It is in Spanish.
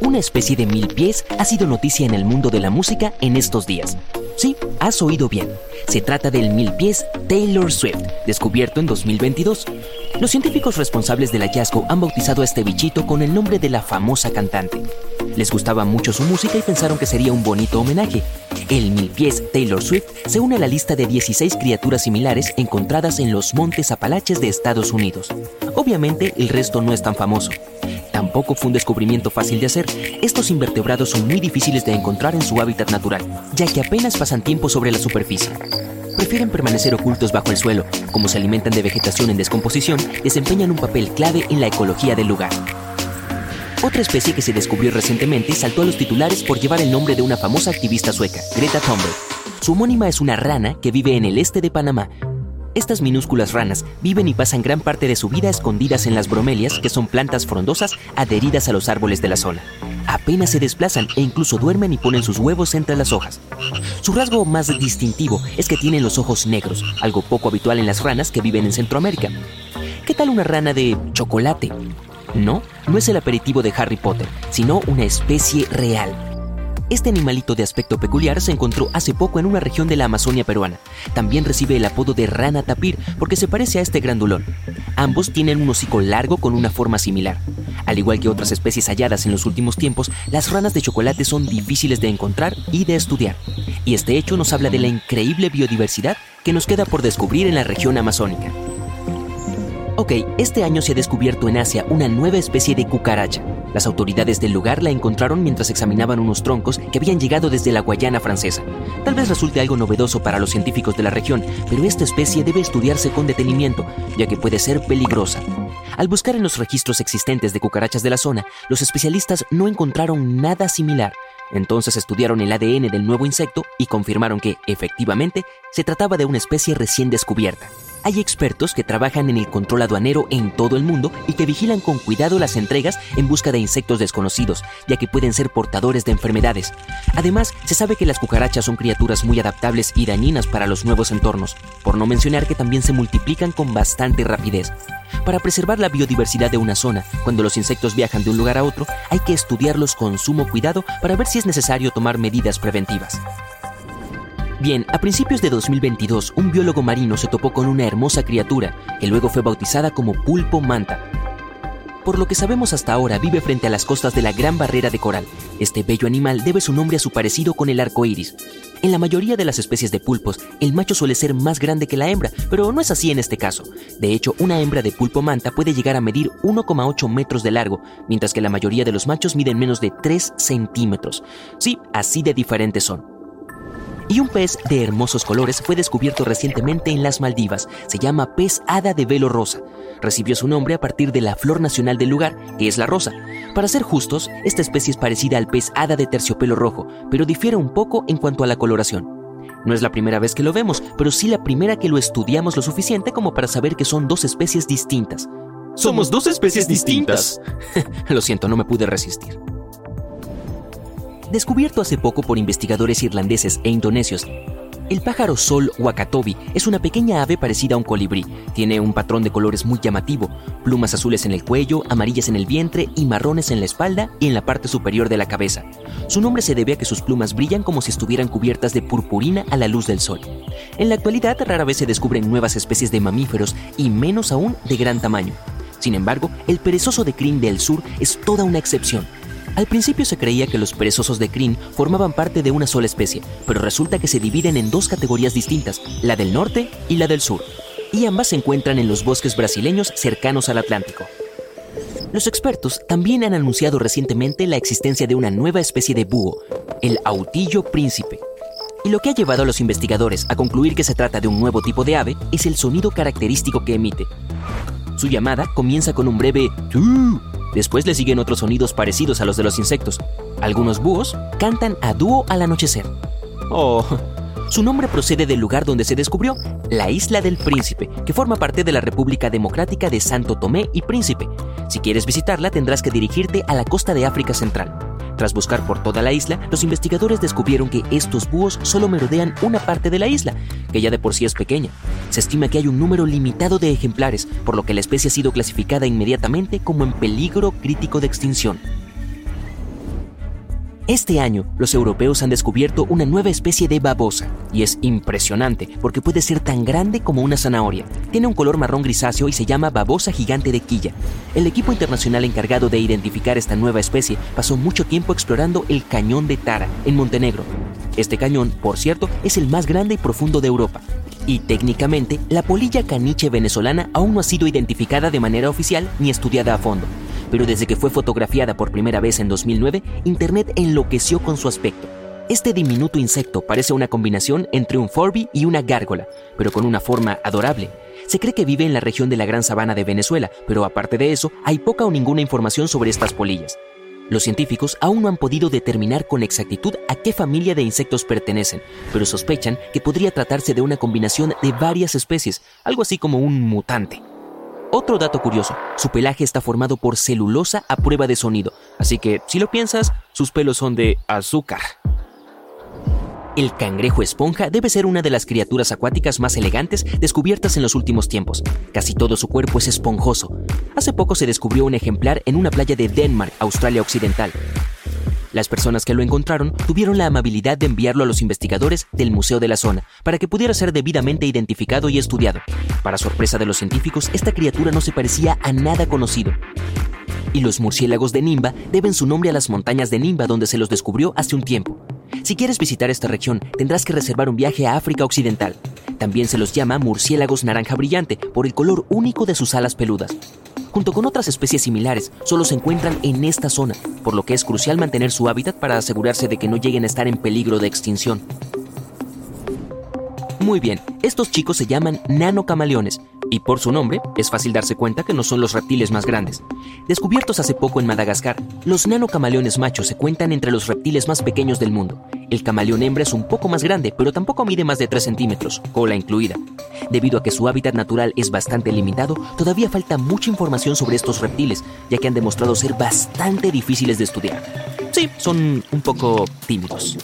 Una especie de mil pies ha sido noticia en el mundo de la música en estos días. Sí, has oído bien. Se trata del mil pies Taylor Swift, descubierto en 2022. Los científicos responsables del hallazgo han bautizado a este bichito con el nombre de la famosa cantante. Les gustaba mucho su música y pensaron que sería un bonito homenaje. El mil pies Taylor Swift se une a la lista de 16 criaturas similares encontradas en los montes Apalaches de Estados Unidos. Obviamente el resto no es tan famoso. Tampoco fue un descubrimiento fácil de hacer. Estos invertebrados son muy difíciles de encontrar en su hábitat natural, ya que apenas pasan tiempo sobre la superficie. Prefieren permanecer ocultos bajo el suelo. Como se alimentan de vegetación en descomposición, desempeñan un papel clave en la ecología del lugar. Otra especie que se descubrió recientemente saltó a los titulares por llevar el nombre de una famosa activista sueca, Greta Thunberg. Su homónima es una rana que vive en el este de Panamá, estas minúsculas ranas viven y pasan gran parte de su vida escondidas en las bromelias, que son plantas frondosas adheridas a los árboles de la zona. Apenas se desplazan e incluso duermen y ponen sus huevos entre las hojas. Su rasgo más distintivo es que tienen los ojos negros, algo poco habitual en las ranas que viven en Centroamérica. ¿Qué tal una rana de chocolate? No, no es el aperitivo de Harry Potter, sino una especie real este animalito de aspecto peculiar se encontró hace poco en una región de la Amazonia peruana. También recibe el apodo de rana tapir porque se parece a este grandulón. Ambos tienen un hocico largo con una forma similar. Al igual que otras especies halladas en los últimos tiempos, las ranas de chocolate son difíciles de encontrar y de estudiar. Y este hecho nos habla de la increíble biodiversidad que nos queda por descubrir en la región amazónica. Ok, este año se ha descubierto en Asia una nueva especie de cucaracha. Las autoridades del lugar la encontraron mientras examinaban unos troncos que habían llegado desde la Guayana francesa. Tal vez resulte algo novedoso para los científicos de la región, pero esta especie debe estudiarse con detenimiento, ya que puede ser peligrosa. Al buscar en los registros existentes de cucarachas de la zona, los especialistas no encontraron nada similar. Entonces estudiaron el ADN del nuevo insecto y confirmaron que, efectivamente, se trataba de una especie recién descubierta. Hay expertos que trabajan en el control aduanero en todo el mundo y que vigilan con cuidado las entregas en busca de insectos desconocidos, ya que pueden ser portadores de enfermedades. Además, se sabe que las cucarachas son criaturas muy adaptables y dañinas para los nuevos entornos, por no mencionar que también se multiplican con bastante rapidez. Para preservar la biodiversidad de una zona, cuando los insectos viajan de un lugar a otro, hay que estudiarlos con sumo cuidado para ver si es necesario tomar medidas preventivas. Bien, a principios de 2022, un biólogo marino se topó con una hermosa criatura, que luego fue bautizada como pulpo manta. Por lo que sabemos hasta ahora, vive frente a las costas de la Gran Barrera de Coral. Este bello animal debe su nombre a su parecido con el arco iris. En la mayoría de las especies de pulpos, el macho suele ser más grande que la hembra, pero no es así en este caso. De hecho, una hembra de pulpo manta puede llegar a medir 1,8 metros de largo, mientras que la mayoría de los machos miden menos de 3 centímetros. Sí, así de diferentes son. Y un pez de hermosos colores fue descubierto recientemente en las Maldivas. Se llama pez hada de velo rosa. Recibió su nombre a partir de la flor nacional del lugar, que es la rosa. Para ser justos, esta especie es parecida al pez hada de terciopelo rojo, pero difiere un poco en cuanto a la coloración. No es la primera vez que lo vemos, pero sí la primera que lo estudiamos lo suficiente como para saber que son dos especies distintas. Somos dos especies distintas. lo siento, no me pude resistir. Descubierto hace poco por investigadores irlandeses e indonesios, el pájaro sol wakatobi es una pequeña ave parecida a un colibrí. Tiene un patrón de colores muy llamativo, plumas azules en el cuello, amarillas en el vientre y marrones en la espalda y en la parte superior de la cabeza. Su nombre se debe a que sus plumas brillan como si estuvieran cubiertas de purpurina a la luz del sol. En la actualidad rara vez se descubren nuevas especies de mamíferos y menos aún de gran tamaño. Sin embargo, el perezoso de crin del sur es toda una excepción al principio se creía que los perezosos de crin formaban parte de una sola especie, pero resulta que se dividen en dos categorías distintas, la del norte y la del sur, y ambas se encuentran en los bosques brasileños cercanos al Atlántico. Los expertos también han anunciado recientemente la existencia de una nueva especie de búho, el autillo príncipe. Y lo que ha llevado a los investigadores a concluir que se trata de un nuevo tipo de ave es el sonido característico que emite. Su llamada comienza con un breve tu Después le siguen otros sonidos parecidos a los de los insectos. Algunos búhos cantan a dúo al anochecer. Oh, su nombre procede del lugar donde se descubrió, la Isla del Príncipe, que forma parte de la República Democrática de Santo Tomé y Príncipe. Si quieres visitarla tendrás que dirigirte a la costa de África Central. Tras buscar por toda la isla, los investigadores descubrieron que estos búhos solo merodean una parte de la isla, que ya de por sí es pequeña. Se estima que hay un número limitado de ejemplares, por lo que la especie ha sido clasificada inmediatamente como en peligro crítico de extinción. Este año, los europeos han descubierto una nueva especie de babosa, y es impresionante porque puede ser tan grande como una zanahoria. Tiene un color marrón grisáceo y se llama babosa gigante de quilla. El equipo internacional encargado de identificar esta nueva especie pasó mucho tiempo explorando el cañón de Tara, en Montenegro. Este cañón, por cierto, es el más grande y profundo de Europa. Y técnicamente, la polilla caniche venezolana aún no ha sido identificada de manera oficial ni estudiada a fondo pero desde que fue fotografiada por primera vez en 2009, Internet enloqueció con su aspecto. Este diminuto insecto parece una combinación entre un Furby y una gárgola, pero con una forma adorable. Se cree que vive en la región de la Gran Sabana de Venezuela, pero aparte de eso, hay poca o ninguna información sobre estas polillas. Los científicos aún no han podido determinar con exactitud a qué familia de insectos pertenecen, pero sospechan que podría tratarse de una combinación de varias especies, algo así como un mutante. Otro dato curioso, su pelaje está formado por celulosa a prueba de sonido, así que si lo piensas, sus pelos son de azúcar. El cangrejo esponja debe ser una de las criaturas acuáticas más elegantes descubiertas en los últimos tiempos. Casi todo su cuerpo es esponjoso. Hace poco se descubrió un ejemplar en una playa de Denmark, Australia Occidental. Las personas que lo encontraron tuvieron la amabilidad de enviarlo a los investigadores del Museo de la Zona para que pudiera ser debidamente identificado y estudiado. Para sorpresa de los científicos, esta criatura no se parecía a nada conocido. Y los murciélagos de Nimba deben su nombre a las montañas de Nimba donde se los descubrió hace un tiempo. Si quieres visitar esta región, tendrás que reservar un viaje a África Occidental. También se los llama murciélagos naranja brillante por el color único de sus alas peludas junto con otras especies similares, solo se encuentran en esta zona, por lo que es crucial mantener su hábitat para asegurarse de que no lleguen a estar en peligro de extinción. Muy bien, estos chicos se llaman nanocamaleones y por su nombre es fácil darse cuenta que no son los reptiles más grandes. Descubiertos hace poco en Madagascar, los nanocamaleones machos se cuentan entre los reptiles más pequeños del mundo. El camaleón hembra es un poco más grande, pero tampoco mide más de 3 centímetros, cola incluida. Debido a que su hábitat natural es bastante limitado, todavía falta mucha información sobre estos reptiles, ya que han demostrado ser bastante difíciles de estudiar. Sí, son un poco tímidos.